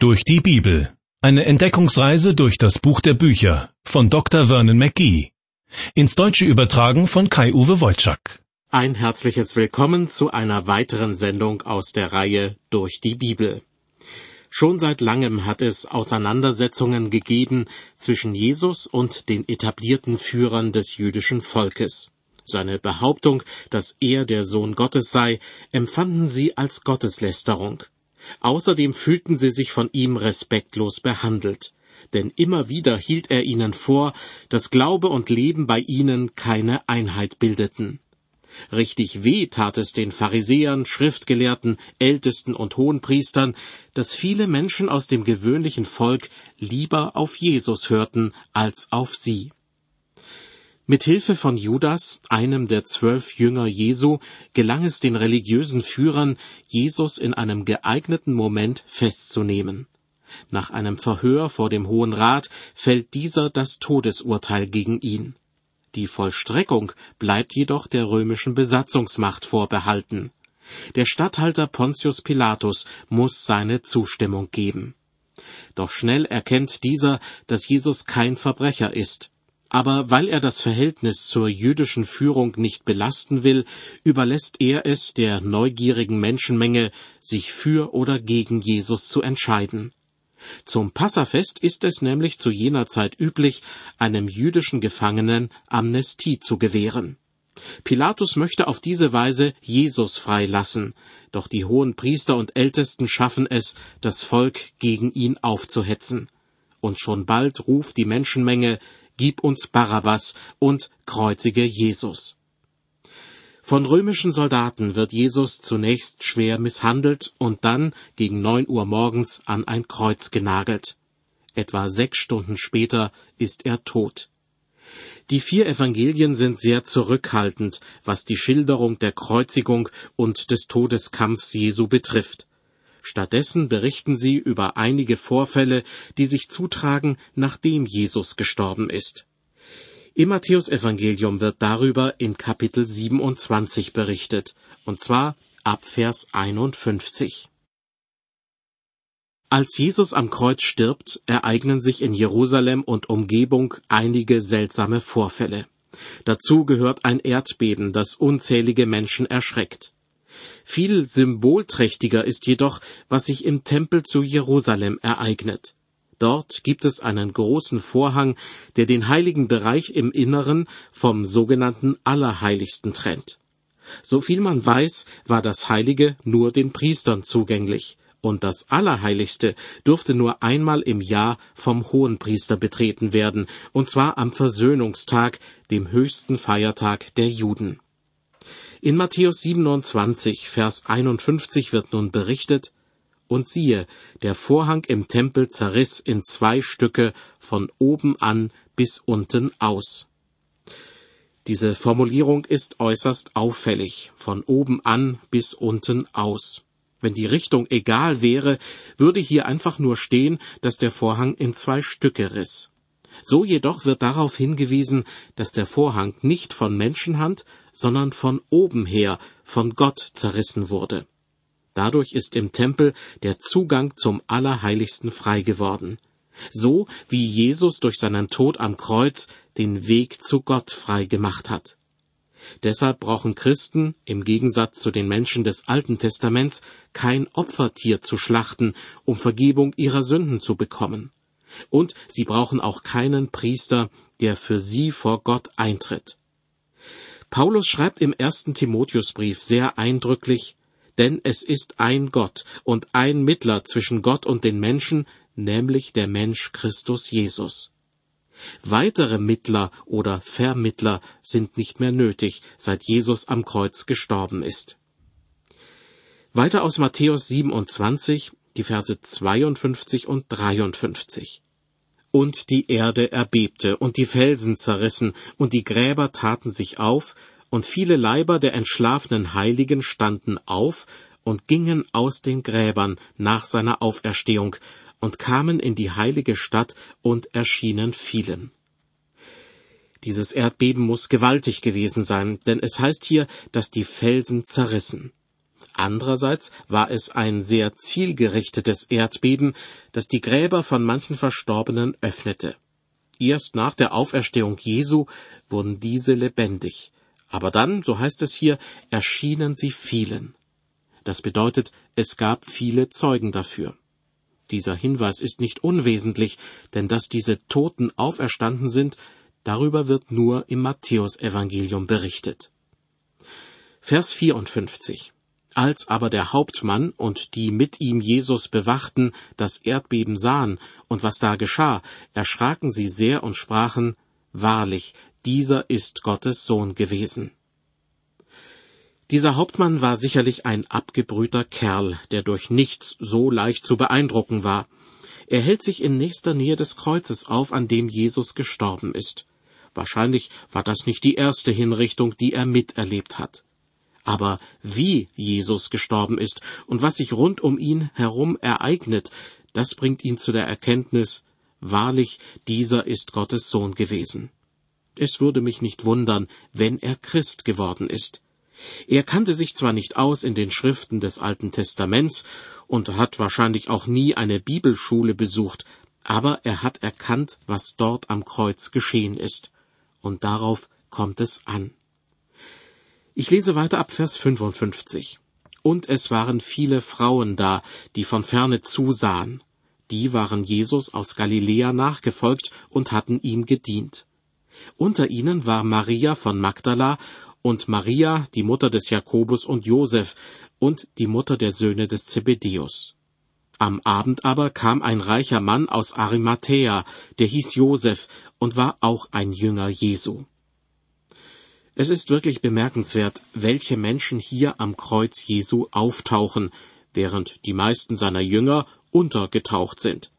Durch die Bibel. Eine Entdeckungsreise durch das Buch der Bücher von Dr. Vernon McGee. Ins Deutsche übertragen von Kai-Uwe Wolczak. Ein herzliches Willkommen zu einer weiteren Sendung aus der Reihe Durch die Bibel. Schon seit langem hat es Auseinandersetzungen gegeben zwischen Jesus und den etablierten Führern des jüdischen Volkes. Seine Behauptung, dass er der Sohn Gottes sei, empfanden sie als Gotteslästerung. Außerdem fühlten sie sich von ihm respektlos behandelt, denn immer wieder hielt er ihnen vor, dass Glaube und Leben bei ihnen keine Einheit bildeten. Richtig weh tat es den Pharisäern, Schriftgelehrten, Ältesten und Hohenpriestern, dass viele Menschen aus dem gewöhnlichen Volk lieber auf Jesus hörten als auf sie. Mit Hilfe von Judas, einem der zwölf Jünger Jesu, gelang es den religiösen Führern, Jesus in einem geeigneten Moment festzunehmen. Nach einem Verhör vor dem Hohen Rat fällt dieser das Todesurteil gegen ihn. Die Vollstreckung bleibt jedoch der römischen Besatzungsmacht vorbehalten. Der Statthalter Pontius Pilatus muss seine Zustimmung geben. Doch schnell erkennt dieser, dass Jesus kein Verbrecher ist aber weil er das Verhältnis zur jüdischen Führung nicht belasten will, überlässt er es der neugierigen Menschenmenge, sich für oder gegen Jesus zu entscheiden. Zum Passafest ist es nämlich zu jener Zeit üblich, einem jüdischen Gefangenen Amnestie zu gewähren. Pilatus möchte auf diese Weise Jesus freilassen, doch die hohen Priester und Ältesten schaffen es, das Volk gegen ihn aufzuhetzen. Und schon bald ruft die Menschenmenge Gib uns Barabbas und kreuzige Jesus. Von römischen Soldaten wird Jesus zunächst schwer misshandelt und dann gegen neun Uhr morgens an ein Kreuz genagelt. Etwa sechs Stunden später ist er tot. Die vier Evangelien sind sehr zurückhaltend, was die Schilderung der Kreuzigung und des Todeskampfs Jesu betrifft. Stattdessen berichten sie über einige Vorfälle, die sich zutragen, nachdem Jesus gestorben ist. Im Matthäusevangelium wird darüber in Kapitel 27 berichtet, und zwar ab Vers 51. Als Jesus am Kreuz stirbt, ereignen sich in Jerusalem und Umgebung einige seltsame Vorfälle. Dazu gehört ein Erdbeben, das unzählige Menschen erschreckt. Viel symbolträchtiger ist jedoch, was sich im Tempel zu Jerusalem ereignet. Dort gibt es einen großen Vorhang, der den heiligen Bereich im Inneren vom sogenannten Allerheiligsten trennt. Soviel man weiß, war das Heilige nur den Priestern zugänglich, und das Allerheiligste durfte nur einmal im Jahr vom Hohenpriester betreten werden, und zwar am Versöhnungstag, dem höchsten Feiertag der Juden. In Matthäus 27, Vers 51 wird nun berichtet, und siehe, der Vorhang im Tempel zerriss in zwei Stücke von oben an bis unten aus. Diese Formulierung ist äußerst auffällig, von oben an bis unten aus. Wenn die Richtung egal wäre, würde hier einfach nur stehen, dass der Vorhang in zwei Stücke riss. So jedoch wird darauf hingewiesen, dass der Vorhang nicht von Menschenhand, sondern von oben her von Gott zerrissen wurde. Dadurch ist im Tempel der Zugang zum Allerheiligsten frei geworden, so wie Jesus durch seinen Tod am Kreuz den Weg zu Gott frei gemacht hat. Deshalb brauchen Christen, im Gegensatz zu den Menschen des Alten Testaments, kein Opfertier zu schlachten, um Vergebung ihrer Sünden zu bekommen. Und sie brauchen auch keinen Priester, der für sie vor Gott eintritt. Paulus schreibt im ersten Timotheusbrief sehr eindrücklich, denn es ist ein Gott und ein Mittler zwischen Gott und den Menschen, nämlich der Mensch Christus Jesus. Weitere Mittler oder Vermittler sind nicht mehr nötig, seit Jesus am Kreuz gestorben ist. Weiter aus Matthäus 27, die Verse 52 und 53. Und die Erde erbebte, und die Felsen zerrissen, und die Gräber taten sich auf, und viele Leiber der entschlafenen Heiligen standen auf und gingen aus den Gräbern nach seiner Auferstehung und kamen in die heilige Stadt und erschienen vielen. Dieses Erdbeben muss gewaltig gewesen sein, denn es heißt hier, dass die Felsen zerrissen. Andererseits war es ein sehr zielgerichtetes Erdbeben, das die Gräber von manchen Verstorbenen öffnete. Erst nach der Auferstehung Jesu wurden diese lebendig. Aber dann, so heißt es hier, erschienen sie vielen. Das bedeutet, es gab viele Zeugen dafür. Dieser Hinweis ist nicht unwesentlich, denn dass diese Toten auferstanden sind, darüber wird nur im Matthäusevangelium berichtet. Vers 54 als aber der Hauptmann und die mit ihm Jesus bewachten das Erdbeben sahen und was da geschah, erschraken sie sehr und sprachen, Wahrlich, dieser ist Gottes Sohn gewesen. Dieser Hauptmann war sicherlich ein abgebrühter Kerl, der durch nichts so leicht zu beeindrucken war. Er hält sich in nächster Nähe des Kreuzes auf, an dem Jesus gestorben ist. Wahrscheinlich war das nicht die erste Hinrichtung, die er miterlebt hat. Aber wie Jesus gestorben ist und was sich rund um ihn herum ereignet, das bringt ihn zu der Erkenntnis, wahrlich, dieser ist Gottes Sohn gewesen. Es würde mich nicht wundern, wenn er Christ geworden ist. Er kannte sich zwar nicht aus in den Schriften des Alten Testaments und hat wahrscheinlich auch nie eine Bibelschule besucht, aber er hat erkannt, was dort am Kreuz geschehen ist. Und darauf kommt es an. Ich lese weiter ab Vers 55. Und es waren viele Frauen da, die von ferne zusahen. Die waren Jesus aus Galiläa nachgefolgt und hatten ihm gedient. Unter ihnen war Maria von Magdala und Maria, die Mutter des Jakobus und Josef und die Mutter der Söhne des Zebedeus. Am Abend aber kam ein reicher Mann aus Arimathäa, der hieß Josef und war auch ein Jünger Jesu. Es ist wirklich bemerkenswert, welche Menschen hier am Kreuz Jesu auftauchen, während die meisten seiner Jünger untergetaucht sind.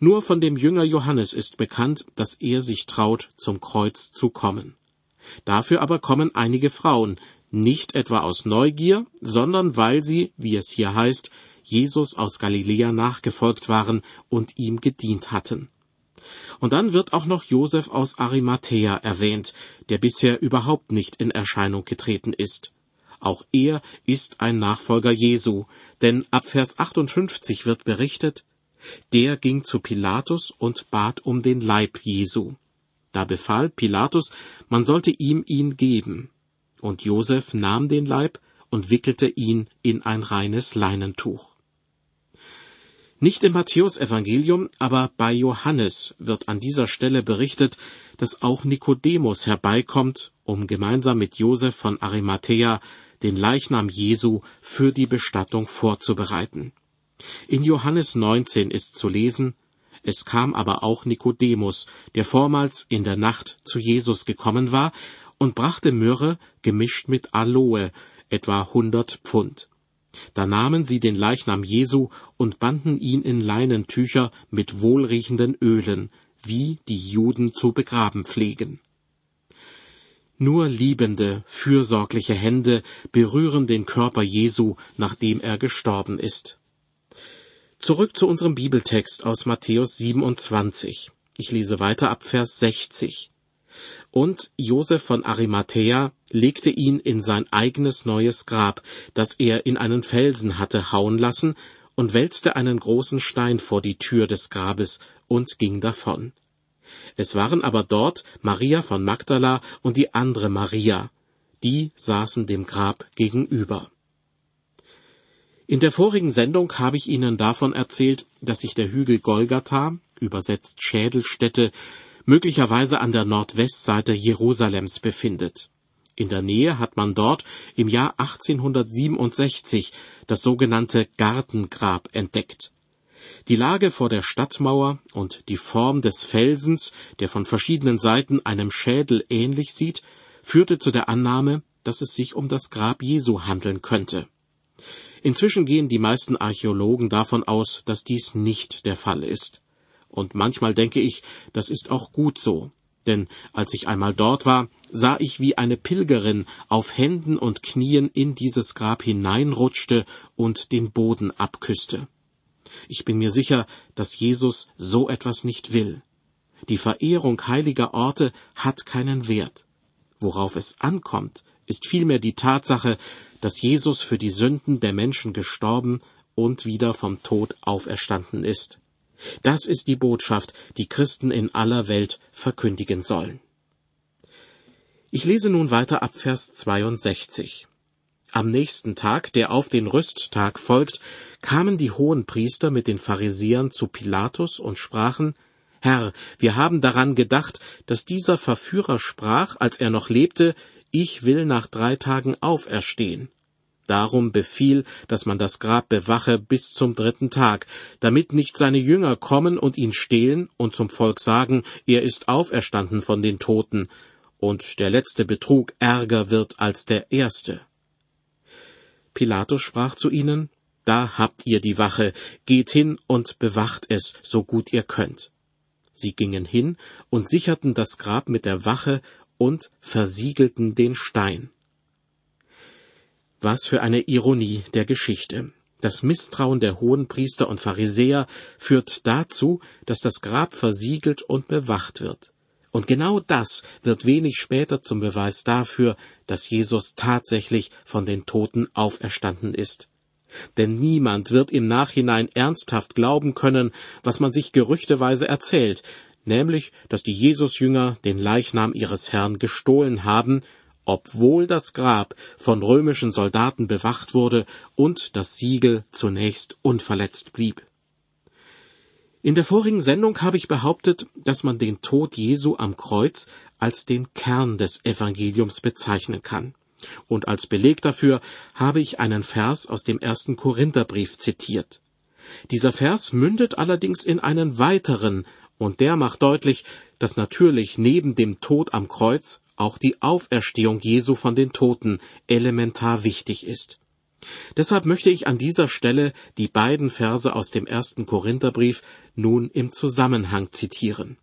Nur von dem Jünger Johannes ist bekannt, dass er sich traut, zum Kreuz zu kommen. Dafür aber kommen einige Frauen, nicht etwa aus Neugier, sondern weil sie, wie es hier heißt, Jesus aus Galiläa nachgefolgt waren und ihm gedient hatten. Und dann wird auch noch Josef aus Arimathea erwähnt, der bisher überhaupt nicht in Erscheinung getreten ist. Auch er ist ein Nachfolger Jesu, denn ab Vers 58 wird berichtet, der ging zu Pilatus und bat um den Leib Jesu. Da befahl Pilatus, man sollte ihm ihn geben. Und Josef nahm den Leib und wickelte ihn in ein reines Leinentuch. Nicht im Matthäusevangelium, aber bei Johannes wird an dieser Stelle berichtet, dass auch Nikodemus herbeikommt, um gemeinsam mit Josef von Arimathea den Leichnam Jesu für die Bestattung vorzubereiten. In Johannes 19 ist zu lesen, es kam aber auch Nikodemus, der vormals in der Nacht zu Jesus gekommen war, und brachte Myrrhe gemischt mit Aloe, etwa hundert Pfund. Da nahmen sie den Leichnam Jesu und banden ihn in Leinentücher mit wohlriechenden Ölen, wie die Juden zu begraben pflegen. Nur liebende, fürsorgliche Hände berühren den Körper Jesu, nachdem er gestorben ist. Zurück zu unserem Bibeltext aus Matthäus 27. Ich lese weiter ab Vers 60. Und Josef von Arimathea legte ihn in sein eigenes neues Grab, das er in einen Felsen hatte hauen lassen, und wälzte einen großen Stein vor die Tür des Grabes und ging davon. Es waren aber dort Maria von Magdala und die andere Maria, die saßen dem Grab gegenüber. In der vorigen Sendung habe ich Ihnen davon erzählt, dass sich der Hügel Golgatha, übersetzt Schädelstätte, möglicherweise an der Nordwestseite Jerusalems befindet. In der Nähe hat man dort im Jahr 1867 das sogenannte Gartengrab entdeckt. Die Lage vor der Stadtmauer und die Form des Felsens, der von verschiedenen Seiten einem Schädel ähnlich sieht, führte zu der Annahme, dass es sich um das Grab Jesu handeln könnte. Inzwischen gehen die meisten Archäologen davon aus, dass dies nicht der Fall ist. Und manchmal denke ich, das ist auch gut so. Denn als ich einmal dort war, sah ich, wie eine Pilgerin auf Händen und Knien in dieses Grab hineinrutschte und den Boden abküsste. Ich bin mir sicher, dass Jesus so etwas nicht will. Die Verehrung heiliger Orte hat keinen Wert. Worauf es ankommt, ist vielmehr die Tatsache, dass Jesus für die Sünden der Menschen gestorben und wieder vom Tod auferstanden ist. Das ist die Botschaft, die Christen in aller Welt verkündigen sollen. Ich lese nun weiter ab Vers 62. Am nächsten Tag, der auf den Rüsttag folgt, kamen die hohen Priester mit den Pharisäern zu Pilatus und sprachen, Herr, wir haben daran gedacht, dass dieser Verführer sprach, als er noch lebte, ich will nach drei Tagen auferstehen. Darum befiehl, dass man das Grab bewache bis zum dritten Tag, damit nicht seine Jünger kommen und ihn stehlen und zum Volk sagen, er ist auferstanden von den Toten, und der letzte Betrug ärger wird als der erste. Pilatus sprach zu ihnen, Da habt ihr die Wache, geht hin und bewacht es, so gut ihr könnt. Sie gingen hin und sicherten das Grab mit der Wache und versiegelten den Stein. Was für eine Ironie der Geschichte. Das Misstrauen der Hohenpriester und Pharisäer führt dazu, dass das Grab versiegelt und bewacht wird. Und genau das wird wenig später zum Beweis dafür, dass Jesus tatsächlich von den Toten auferstanden ist. Denn niemand wird im Nachhinein ernsthaft glauben können, was man sich gerüchteweise erzählt, nämlich, dass die Jesusjünger den Leichnam ihres Herrn gestohlen haben obwohl das Grab von römischen Soldaten bewacht wurde und das Siegel zunächst unverletzt blieb. In der vorigen Sendung habe ich behauptet, dass man den Tod Jesu am Kreuz als den Kern des Evangeliums bezeichnen kann. Und als Beleg dafür habe ich einen Vers aus dem ersten Korintherbrief zitiert. Dieser Vers mündet allerdings in einen weiteren, und der macht deutlich, dass natürlich neben dem Tod am Kreuz auch die Auferstehung Jesu von den Toten elementar wichtig ist. Deshalb möchte ich an dieser Stelle die beiden Verse aus dem ersten Korintherbrief nun im Zusammenhang zitieren.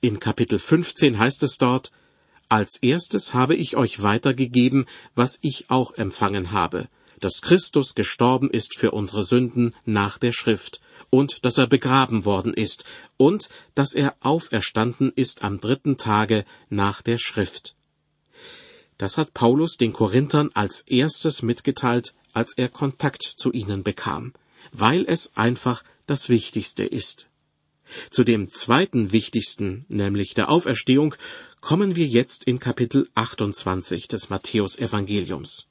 In Kapitel 15 heißt es dort, Als erstes habe ich euch weitergegeben, was ich auch empfangen habe, dass Christus gestorben ist für unsere Sünden nach der Schrift, und dass er begraben worden ist, und dass er auferstanden ist am dritten Tage nach der Schrift. Das hat Paulus den Korinthern als erstes mitgeteilt, als er Kontakt zu ihnen bekam, weil es einfach das Wichtigste ist. Zu dem zweiten wichtigsten, nämlich der Auferstehung, kommen wir jetzt in Kapitel 28 des Matthäus Evangeliums.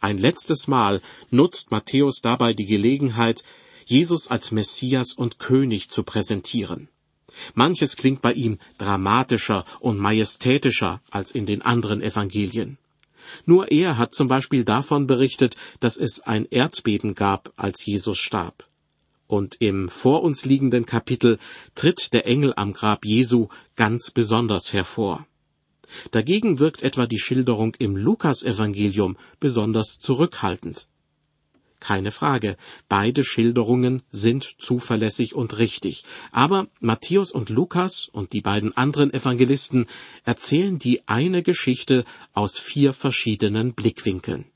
Ein letztes Mal nutzt Matthäus dabei die Gelegenheit, Jesus als Messias und König zu präsentieren. Manches klingt bei ihm dramatischer und majestätischer als in den anderen Evangelien. Nur er hat zum Beispiel davon berichtet, dass es ein Erdbeben gab, als Jesus starb. Und im vor uns liegenden Kapitel tritt der Engel am Grab Jesu ganz besonders hervor. Dagegen wirkt etwa die Schilderung im Lukasevangelium besonders zurückhaltend. Keine Frage, beide Schilderungen sind zuverlässig und richtig. Aber Matthäus und Lukas und die beiden anderen Evangelisten erzählen die eine Geschichte aus vier verschiedenen Blickwinkeln.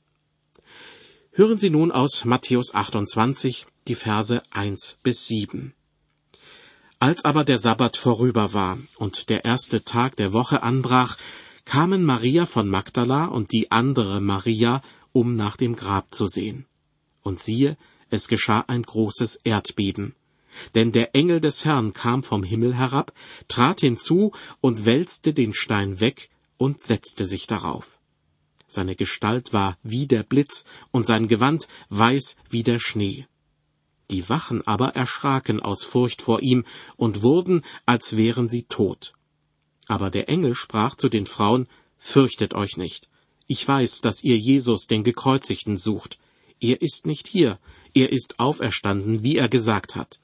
Hören Sie nun aus Matthäus 28 die Verse 1 bis 7. Als aber der Sabbat vorüber war und der erste Tag der Woche anbrach, kamen Maria von Magdala und die andere Maria, um nach dem Grab zu sehen. Und siehe, es geschah ein großes Erdbeben. Denn der Engel des Herrn kam vom Himmel herab, trat hinzu und wälzte den Stein weg und setzte sich darauf. Seine Gestalt war wie der Blitz und sein Gewand weiß wie der Schnee. Die Wachen aber erschraken aus Furcht vor ihm und wurden, als wären sie tot. Aber der Engel sprach zu den Frauen, Fürchtet euch nicht. Ich weiß, dass ihr Jesus, den Gekreuzigten, sucht er ist nicht hier, er ist auferstanden, wie er gesagt hat.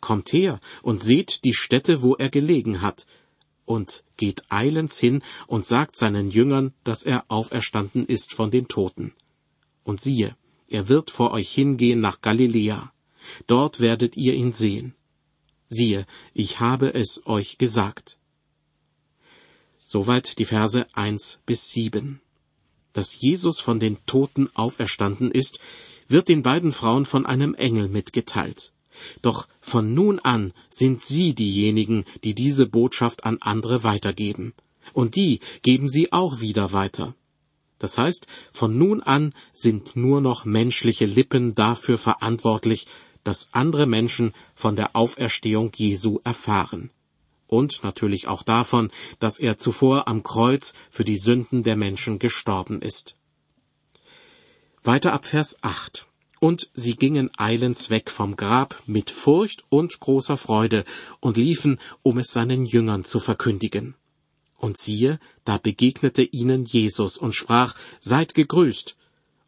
Kommt her und seht die Stätte, wo er gelegen hat, und geht eilends hin und sagt seinen Jüngern, dass er auferstanden ist von den Toten. Und siehe, er wird vor euch hingehen nach Galiläa. Dort werdet ihr ihn sehen. Siehe, ich habe es euch gesagt. Soweit die Verse eins bis sieben dass Jesus von den Toten auferstanden ist, wird den beiden Frauen von einem Engel mitgeteilt. Doch von nun an sind sie diejenigen, die diese Botschaft an andere weitergeben. Und die geben sie auch wieder weiter. Das heißt, von nun an sind nur noch menschliche Lippen dafür verantwortlich, dass andere Menschen von der Auferstehung Jesu erfahren. Und natürlich auch davon, dass er zuvor am Kreuz für die Sünden der Menschen gestorben ist. Weiter ab Vers 8. Und sie gingen eilends weg vom Grab mit Furcht und großer Freude und liefen, um es seinen Jüngern zu verkündigen. Und siehe, da begegnete ihnen Jesus und sprach, Seid gegrüßt.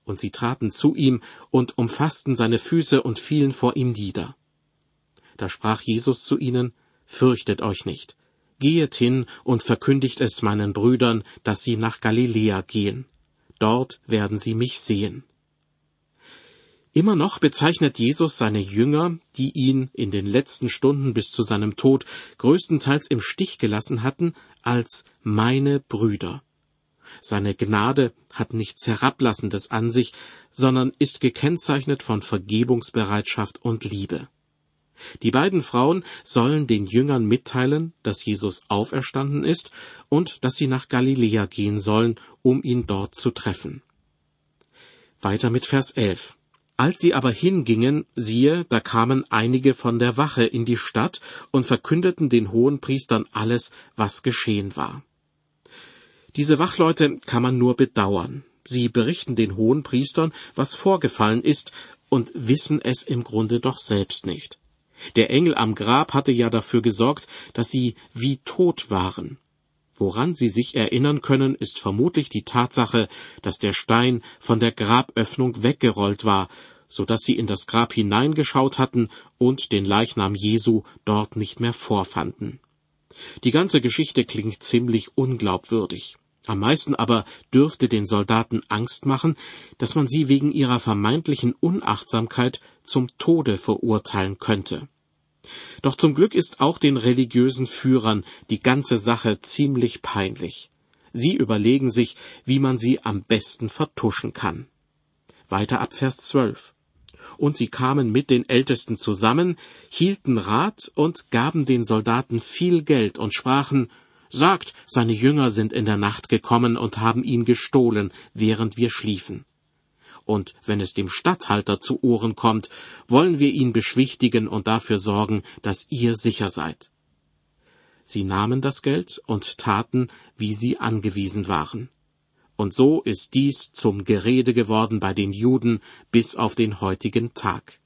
Und sie traten zu ihm und umfassten seine Füße und fielen vor ihm nieder. Da sprach Jesus zu ihnen, Fürchtet euch nicht. Gehet hin und verkündigt es meinen Brüdern, dass sie nach Galiläa gehen. Dort werden sie mich sehen. Immer noch bezeichnet Jesus seine Jünger, die ihn in den letzten Stunden bis zu seinem Tod größtenteils im Stich gelassen hatten, als meine Brüder. Seine Gnade hat nichts Herablassendes an sich, sondern ist gekennzeichnet von Vergebungsbereitschaft und Liebe. Die beiden Frauen sollen den Jüngern mitteilen, dass Jesus auferstanden ist und dass sie nach Galiläa gehen sollen, um ihn dort zu treffen. Weiter mit Vers 11. Als sie aber hingingen, siehe, da kamen einige von der Wache in die Stadt und verkündeten den Hohenpriestern alles, was geschehen war. Diese Wachleute kann man nur bedauern. Sie berichten den Hohenpriestern, was vorgefallen ist, und wissen es im Grunde doch selbst nicht. Der Engel am Grab hatte ja dafür gesorgt, dass sie wie tot waren. Woran sie sich erinnern können, ist vermutlich die Tatsache, dass der Stein von der Graböffnung weggerollt war, so dass sie in das Grab hineingeschaut hatten und den Leichnam Jesu dort nicht mehr vorfanden. Die ganze Geschichte klingt ziemlich unglaubwürdig. Am meisten aber dürfte den Soldaten Angst machen, dass man sie wegen ihrer vermeintlichen Unachtsamkeit zum Tode verurteilen könnte. Doch zum Glück ist auch den religiösen Führern die ganze Sache ziemlich peinlich. Sie überlegen sich, wie man sie am besten vertuschen kann. Weiter ab Vers 12. Und sie kamen mit den Ältesten zusammen, hielten Rat und gaben den Soldaten viel Geld und sprachen, Sagt, seine Jünger sind in der Nacht gekommen und haben ihn gestohlen, während wir schliefen und wenn es dem Statthalter zu Ohren kommt, wollen wir ihn beschwichtigen und dafür sorgen, dass ihr sicher seid. Sie nahmen das Geld und taten, wie sie angewiesen waren. Und so ist dies zum Gerede geworden bei den Juden bis auf den heutigen Tag.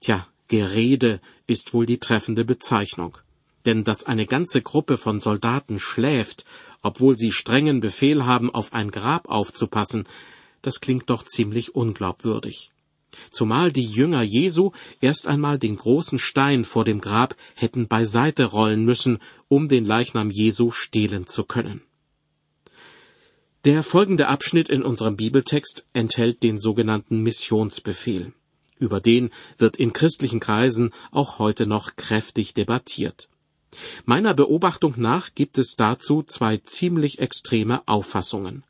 Tja, Gerede ist wohl die treffende Bezeichnung. Denn dass eine ganze Gruppe von Soldaten schläft, obwohl sie strengen Befehl haben, auf ein Grab aufzupassen, das klingt doch ziemlich unglaubwürdig. Zumal die Jünger Jesu erst einmal den großen Stein vor dem Grab hätten beiseite rollen müssen, um den Leichnam Jesu stehlen zu können. Der folgende Abschnitt in unserem Bibeltext enthält den sogenannten Missionsbefehl. Über den wird in christlichen Kreisen auch heute noch kräftig debattiert. Meiner Beobachtung nach gibt es dazu zwei ziemlich extreme Auffassungen.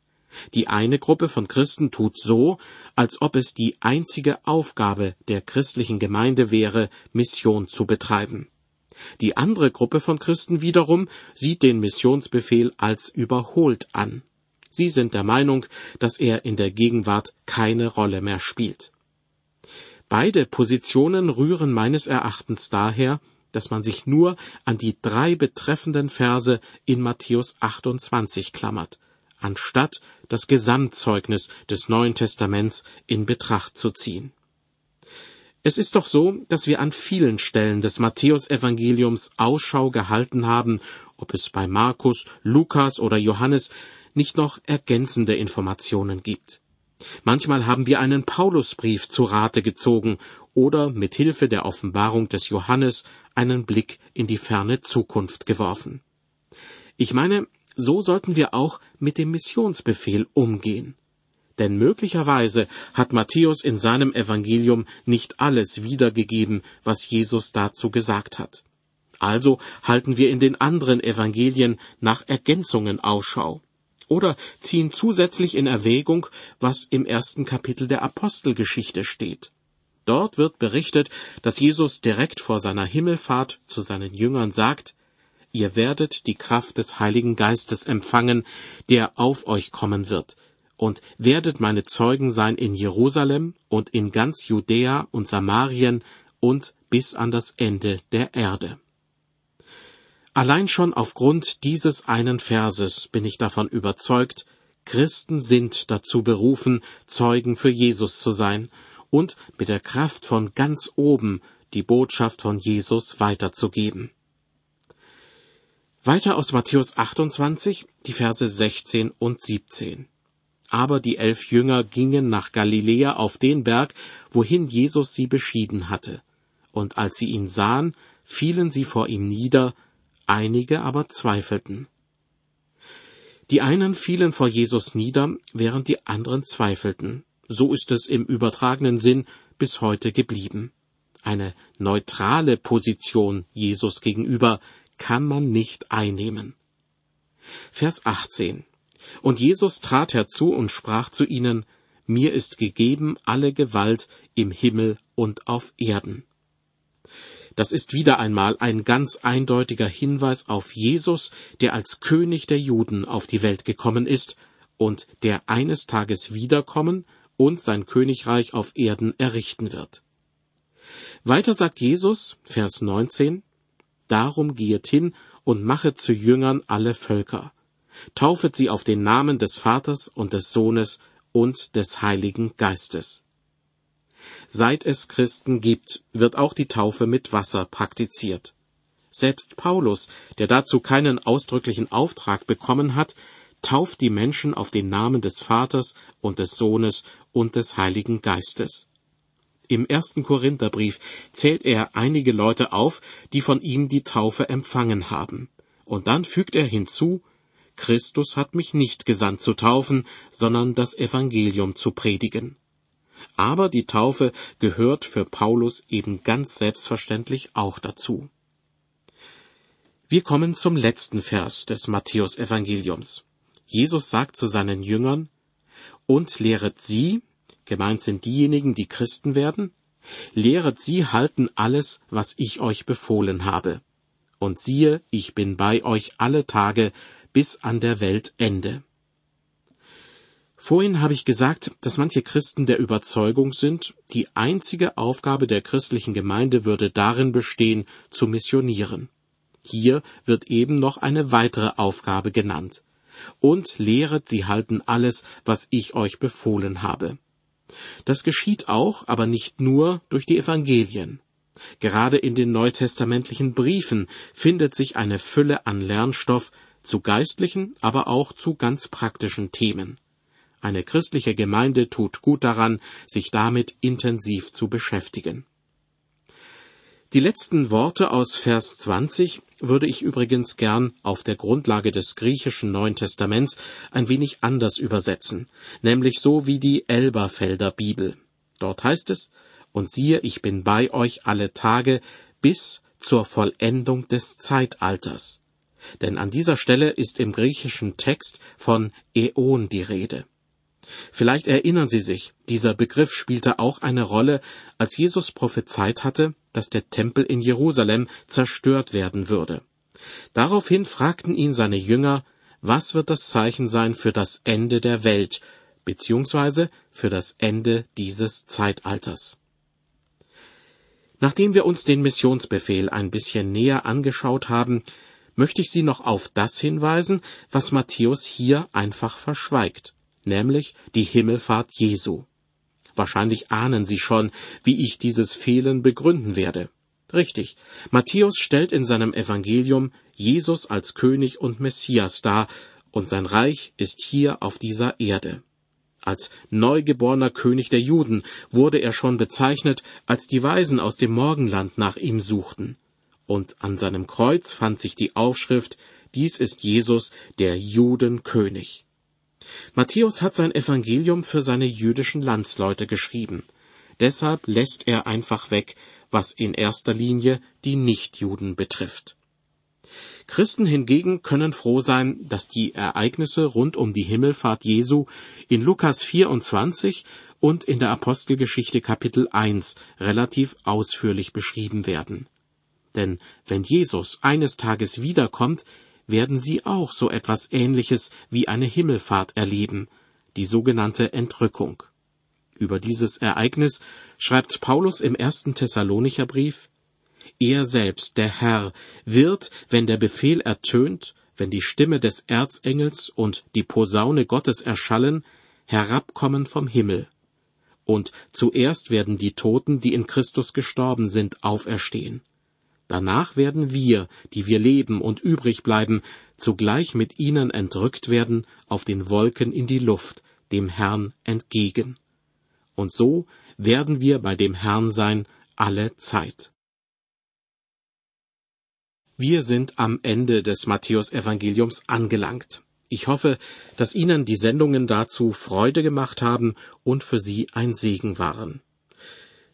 Die eine Gruppe von Christen tut so, als ob es die einzige Aufgabe der christlichen Gemeinde wäre, Mission zu betreiben. Die andere Gruppe von Christen wiederum sieht den Missionsbefehl als überholt an. Sie sind der Meinung, dass er in der Gegenwart keine Rolle mehr spielt. Beide Positionen rühren meines Erachtens daher, dass man sich nur an die drei betreffenden Verse in Matthäus 28 klammert, anstatt das Gesamtzeugnis des Neuen Testaments in Betracht zu ziehen. Es ist doch so, dass wir an vielen Stellen des Matthäusevangeliums Ausschau gehalten haben, ob es bei Markus, Lukas oder Johannes nicht noch ergänzende Informationen gibt. Manchmal haben wir einen Paulusbrief zu Rate gezogen oder mit Hilfe der Offenbarung des Johannes einen Blick in die ferne Zukunft geworfen. Ich meine, so sollten wir auch mit dem Missionsbefehl umgehen. Denn möglicherweise hat Matthäus in seinem Evangelium nicht alles wiedergegeben, was Jesus dazu gesagt hat. Also halten wir in den anderen Evangelien nach Ergänzungen Ausschau. Oder ziehen zusätzlich in Erwägung, was im ersten Kapitel der Apostelgeschichte steht. Dort wird berichtet, dass Jesus direkt vor seiner Himmelfahrt zu seinen Jüngern sagt, ihr werdet die Kraft des Heiligen Geistes empfangen, der auf euch kommen wird, und werdet meine Zeugen sein in Jerusalem und in ganz Judäa und Samarien und bis an das Ende der Erde. Allein schon aufgrund dieses einen Verses bin ich davon überzeugt, Christen sind dazu berufen, Zeugen für Jesus zu sein und mit der Kraft von ganz oben die Botschaft von Jesus weiterzugeben. Weiter aus Matthäus 28, die Verse 16 und 17. Aber die elf Jünger gingen nach Galiläa auf den Berg, wohin Jesus sie beschieden hatte. Und als sie ihn sahen, fielen sie vor ihm nieder, einige aber zweifelten. Die einen fielen vor Jesus nieder, während die anderen zweifelten. So ist es im übertragenen Sinn bis heute geblieben. Eine neutrale Position Jesus gegenüber kann man nicht einnehmen. Vers 18. Und Jesus trat herzu und sprach zu ihnen, Mir ist gegeben alle Gewalt im Himmel und auf Erden. Das ist wieder einmal ein ganz eindeutiger Hinweis auf Jesus, der als König der Juden auf die Welt gekommen ist und der eines Tages wiederkommen und sein Königreich auf Erden errichten wird. Weiter sagt Jesus, Vers 19, Darum gehet hin und machet zu Jüngern alle Völker, taufet sie auf den Namen des Vaters und des Sohnes und des Heiligen Geistes. Seit es Christen gibt, wird auch die Taufe mit Wasser praktiziert. Selbst Paulus, der dazu keinen ausdrücklichen Auftrag bekommen hat, tauft die Menschen auf den Namen des Vaters und des Sohnes und des Heiligen Geistes. Im ersten Korintherbrief zählt er einige Leute auf, die von ihm die Taufe empfangen haben. Und dann fügt er hinzu, Christus hat mich nicht gesandt zu taufen, sondern das Evangelium zu predigen. Aber die Taufe gehört für Paulus eben ganz selbstverständlich auch dazu. Wir kommen zum letzten Vers des Matthäus Evangeliums. Jesus sagt zu seinen Jüngern, und lehret sie, gemeint sind diejenigen, die Christen werden, lehret sie halten alles, was ich euch befohlen habe. Und siehe, ich bin bei euch alle Tage bis an der Welt Ende. Vorhin habe ich gesagt, dass manche Christen der Überzeugung sind, die einzige Aufgabe der christlichen Gemeinde würde darin bestehen, zu missionieren. Hier wird eben noch eine weitere Aufgabe genannt. Und lehret sie halten alles, was ich euch befohlen habe. Das geschieht auch, aber nicht nur durch die Evangelien. Gerade in den neutestamentlichen Briefen findet sich eine Fülle an Lernstoff zu geistlichen, aber auch zu ganz praktischen Themen. Eine christliche Gemeinde tut gut daran, sich damit intensiv zu beschäftigen. Die letzten Worte aus Vers 20 würde ich übrigens gern auf der Grundlage des griechischen Neuen Testaments ein wenig anders übersetzen, nämlich so wie die Elberfelder Bibel. Dort heißt es, und siehe, ich bin bei euch alle Tage bis zur Vollendung des Zeitalters. Denn an dieser Stelle ist im griechischen Text von Äon die Rede. Vielleicht erinnern Sie sich, dieser Begriff spielte auch eine Rolle, als Jesus prophezeit hatte, dass der Tempel in Jerusalem zerstört werden würde. Daraufhin fragten ihn seine Jünger, was wird das Zeichen sein für das Ende der Welt, beziehungsweise für das Ende dieses Zeitalters. Nachdem wir uns den Missionsbefehl ein bisschen näher angeschaut haben, möchte ich Sie noch auf das hinweisen, was Matthäus hier einfach verschweigt nämlich die Himmelfahrt Jesu. Wahrscheinlich ahnen Sie schon, wie ich dieses Fehlen begründen werde. Richtig, Matthäus stellt in seinem Evangelium Jesus als König und Messias dar, und sein Reich ist hier auf dieser Erde. Als neugeborener König der Juden wurde er schon bezeichnet, als die Weisen aus dem Morgenland nach ihm suchten. Und an seinem Kreuz fand sich die Aufschrift, dies ist Jesus, der Judenkönig. Matthäus hat sein Evangelium für seine jüdischen Landsleute geschrieben. Deshalb lässt er einfach weg, was in erster Linie die Nichtjuden betrifft. Christen hingegen können froh sein, dass die Ereignisse rund um die Himmelfahrt Jesu in Lukas 24 und in der Apostelgeschichte Kapitel 1 relativ ausführlich beschrieben werden. Denn wenn Jesus eines Tages wiederkommt, werden sie auch so etwas Ähnliches wie eine Himmelfahrt erleben, die sogenannte Entrückung. Über dieses Ereignis schreibt Paulus im ersten Thessalonicher Brief, Er selbst, der Herr, wird, wenn der Befehl ertönt, wenn die Stimme des Erzengels und die Posaune Gottes erschallen, herabkommen vom Himmel. Und zuerst werden die Toten, die in Christus gestorben sind, auferstehen. Danach werden wir, die wir leben und übrig bleiben, zugleich mit ihnen entrückt werden auf den Wolken in die Luft, dem Herrn entgegen. Und so werden wir bei dem Herrn sein alle Zeit. Wir sind am Ende des Matthäusevangeliums angelangt. Ich hoffe, dass Ihnen die Sendungen dazu Freude gemacht haben und für Sie ein Segen waren.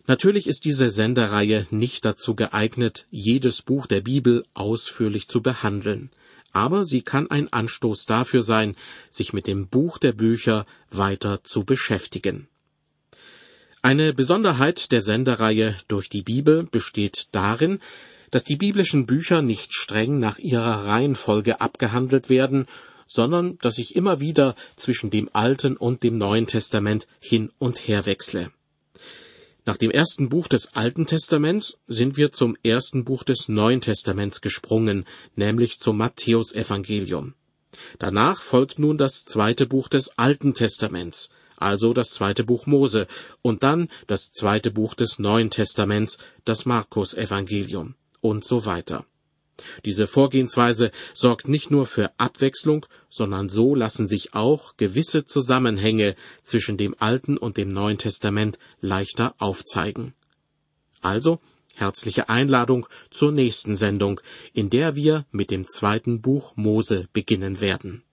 Natürlich ist diese Sendereihe nicht dazu geeignet, jedes Buch der Bibel ausführlich zu behandeln, aber sie kann ein Anstoß dafür sein, sich mit dem Buch der Bücher weiter zu beschäftigen. Eine Besonderheit der Sendereihe durch die Bibel besteht darin, dass die biblischen Bücher nicht streng nach ihrer Reihenfolge abgehandelt werden, sondern dass ich immer wieder zwischen dem Alten und dem Neuen Testament hin und her wechsle. Nach dem ersten Buch des Alten Testaments sind wir zum ersten Buch des Neuen Testaments gesprungen, nämlich zum Matthäusevangelium. Danach folgt nun das zweite Buch des Alten Testaments, also das zweite Buch Mose, und dann das zweite Buch des Neuen Testaments, das Markus-Evangelium und so weiter. Diese Vorgehensweise sorgt nicht nur für Abwechslung, sondern so lassen sich auch gewisse Zusammenhänge zwischen dem Alten und dem Neuen Testament leichter aufzeigen. Also herzliche Einladung zur nächsten Sendung, in der wir mit dem zweiten Buch Mose beginnen werden.